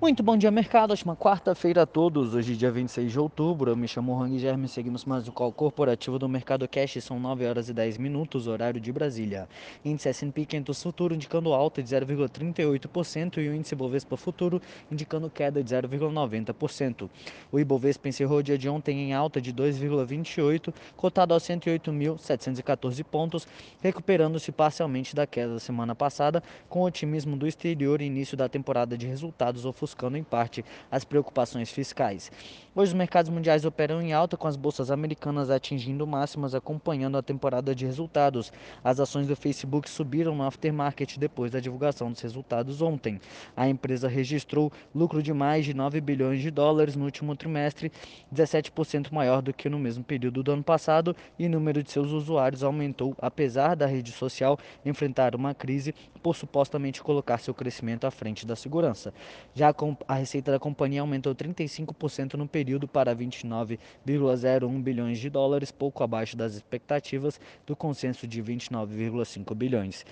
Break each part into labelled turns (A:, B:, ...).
A: Muito bom dia, mercado. Ótima quarta-feira a todos. Hoje, dia 26 de outubro. Eu me chamo Rang Germe. Seguimos mais um call corporativo do Mercado Cash. São 9 horas e 10 minutos, horário de Brasília. Índice S&P 500 futuro indicando alta de 0,38% e o índice Bovespa futuro indicando queda de 0,90%. O Ibovespa encerrou o dia de ontem em alta de 2,28, cotado aos 108.714 pontos, recuperando-se parcialmente da queda da semana passada, com otimismo do exterior e início da temporada de resultados ofuscados ofuscando em parte as preocupações fiscais. Hoje os mercados mundiais operam em alta com as bolsas americanas atingindo máximas acompanhando a temporada de resultados. As ações do Facebook subiram no aftermarket depois da divulgação dos resultados ontem. A empresa registrou lucro de mais de 9 bilhões de dólares no último trimestre, 17% maior do que no mesmo período do ano passado, e o número de seus usuários aumentou apesar da rede social enfrentar uma crise por supostamente colocar seu crescimento à frente da segurança. Já a receita da companhia aumentou 35% no período para 29,01 bilhões de dólares, pouco abaixo das expectativas do consenso de 29,5 bilhões.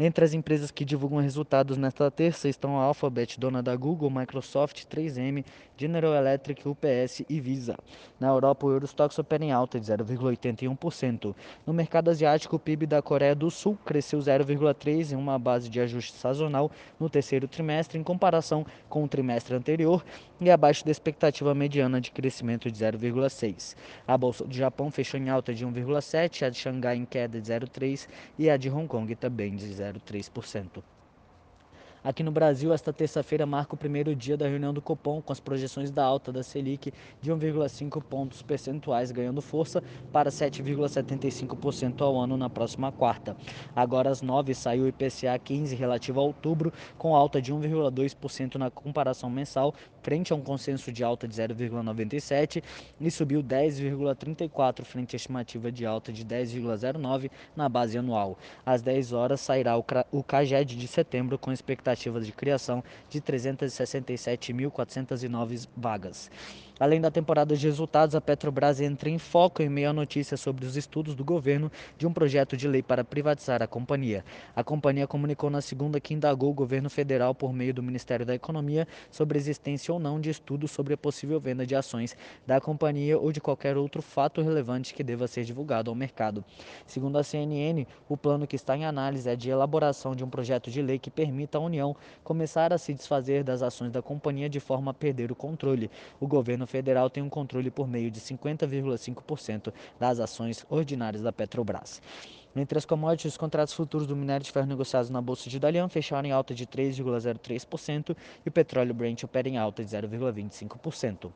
A: Entre as empresas que divulgam resultados nesta terça estão a Alphabet, dona da Google, Microsoft, 3M, General Electric, UPS e Visa. Na Europa, o Eurostox opera em alta de 0,81%. No mercado asiático, o PIB da Coreia do Sul cresceu 0,3% em uma base de ajuste sazonal no terceiro trimestre em comparação com o trimestre anterior e abaixo da expectativa mediana de crescimento de 0,6%. A Bolsa do Japão fechou em alta de 1,7%, a de Xangai em queda de 0,3% e a de Hong Kong também de 0,5%. 0,3%. Aqui no Brasil, esta terça-feira marca o primeiro dia da reunião do Copom, com as projeções da alta da Selic de 1,5 pontos percentuais, ganhando força para 7,75% ao ano na próxima quarta. Agora às 9 saiu o IPCA 15 relativo a outubro, com alta de 1,2% na comparação mensal, frente a um consenso de alta de 0,97 e subiu 10,34 frente à estimativa de alta de 10,09 na base anual. Às 10 horas sairá o CAGED de setembro com expectativa de criação de 367.409 vagas. Além da temporada de resultados, a Petrobras entra em foco em meio a notícias sobre os estudos do governo de um projeto de lei para privatizar a companhia. A companhia comunicou na segunda que indagou o governo federal por meio do Ministério da Economia sobre a existência ou não de estudos sobre a possível venda de ações da companhia ou de qualquer outro fato relevante que deva ser divulgado ao mercado. Segundo a CNN, o plano que está em análise é de elaboração de um projeto de lei que permita à União começar a se desfazer das ações da companhia de forma a perder o controle. O governo federal tem um controle por meio de 50,5% das ações ordinárias da Petrobras. Entre as commodities, os contratos futuros do minério de ferro negociados na Bolsa de Dalian fecharam em alta de 3,03% e o petróleo Brent opera em alta de 0,25%.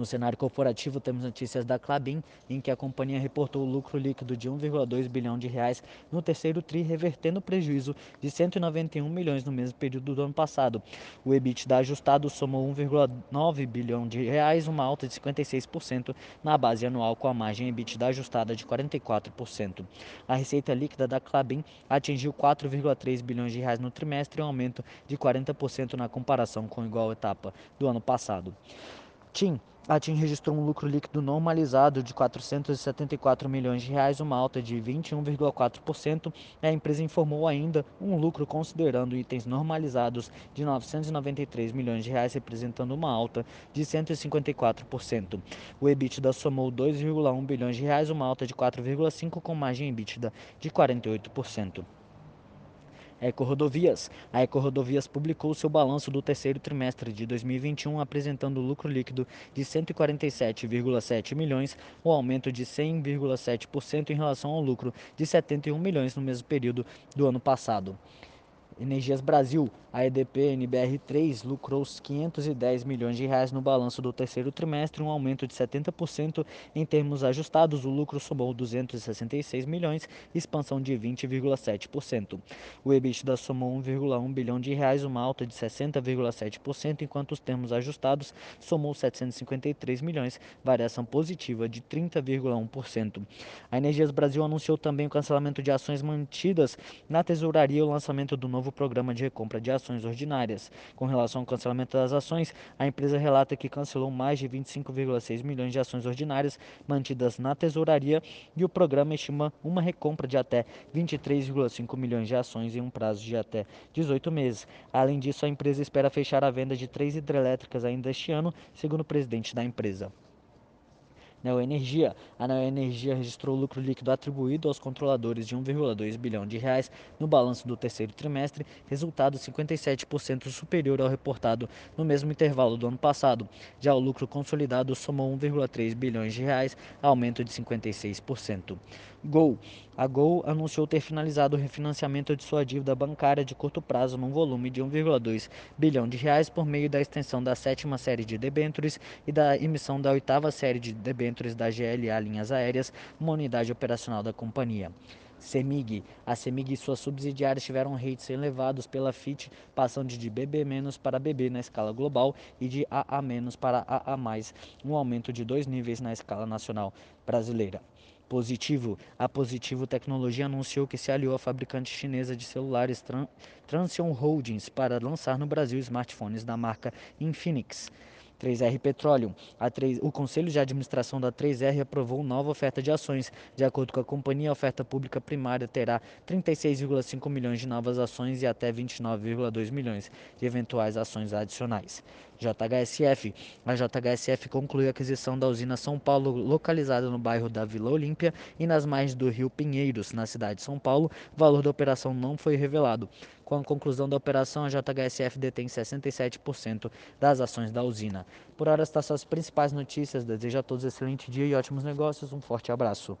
A: No cenário corporativo, temos notícias da Clabin, em que a companhia reportou lucro líquido de 1,2 bilhão de reais no terceiro tri, revertendo o prejuízo de 191 milhões no mesmo período do ano passado. O EBITDA ajustado somou 1,9 bilhão de reais, uma alta de 56% na base anual, com a margem EBITDA ajustada de 44%. A receita líquida da Clabin atingiu 4,3 bilhões de reais no trimestre, um aumento de 40% na comparação com a igual etapa do ano passado. TIM a TIM registrou um lucro líquido normalizado de 474 milhões de reais, uma alta de 21,4%. A empresa informou ainda um lucro considerando itens normalizados de 993 milhões de reais, representando uma alta de 154%. O EBITDA somou 2,1 bilhões de reais, uma alta de 4,5 com margem EBITDA de 48%. Ecorodovias. A Ecorodovias publicou seu balanço do terceiro trimestre de 2021, apresentando lucro líquido de 147,7 milhões, um aumento de 100,7% em relação ao lucro de 71 milhões no mesmo período do ano passado. Energias Brasil, a EDP NBR3 lucrou 510 milhões de reais no balanço do terceiro trimestre, um aumento de 70% em termos ajustados. O lucro somou 266 milhões, expansão de 20,7%. O EBITDA somou 1,1 bilhão de reais, uma alta de 60,7%, enquanto os termos ajustados somou 753 milhões, variação positiva de 30,1%. A Energias Brasil anunciou também o cancelamento de ações mantidas na tesouraria e o lançamento do novo novo programa de recompra de ações ordinárias. Com relação ao cancelamento das ações, a empresa relata que cancelou mais de 25,6 milhões de ações ordinárias mantidas na tesouraria e o programa estima uma recompra de até 23,5 milhões de ações em um prazo de até 18 meses. Além disso, a empresa espera fechar a venda de três hidrelétricas ainda este ano, segundo o presidente da empresa. Neoenergia. A Neoenergia registrou lucro líquido atribuído aos controladores de 1,2 bilhão de reais no balanço do terceiro trimestre, resultado 57% superior ao reportado no mesmo intervalo do ano passado. Já o lucro consolidado somou 1,3 bilhões de reais, aumento de 56%. Gol. A Gol anunciou ter finalizado o refinanciamento de sua dívida bancária de curto prazo num volume de 1,2 bilhão de reais por meio da extensão da sétima série de debêntures e da emissão da oitava série de debêntures da GLA Linhas Aéreas, uma unidade operacional da companhia. CEMIG. A CEMIG e suas subsidiárias tiveram rates elevados pela FIT, passando de BB- para BB na escala global e de AA- para AA+, um aumento de dois níveis na escala nacional brasileira. Positivo. A Positivo Tecnologia anunciou que se aliou à fabricante chinesa de celulares Tran Transion Holdings para lançar no Brasil smartphones da marca Infinix. 3R Petroleum. 3, o Conselho de Administração da 3R aprovou nova oferta de ações. De acordo com a companhia, a oferta pública primária terá 36,5 milhões de novas ações e até 29,2 milhões de eventuais ações adicionais. JHSF. A JHSF concluiu a aquisição da usina São Paulo, localizada no bairro da Vila Olímpia e nas margens do Rio Pinheiros, na cidade de São Paulo. O valor da operação não foi revelado. Com a conclusão da operação, a JHSF detém 67% das ações da usina. Por hora, estas são as principais notícias. Desejo a todos um excelente dia e ótimos negócios. Um forte abraço.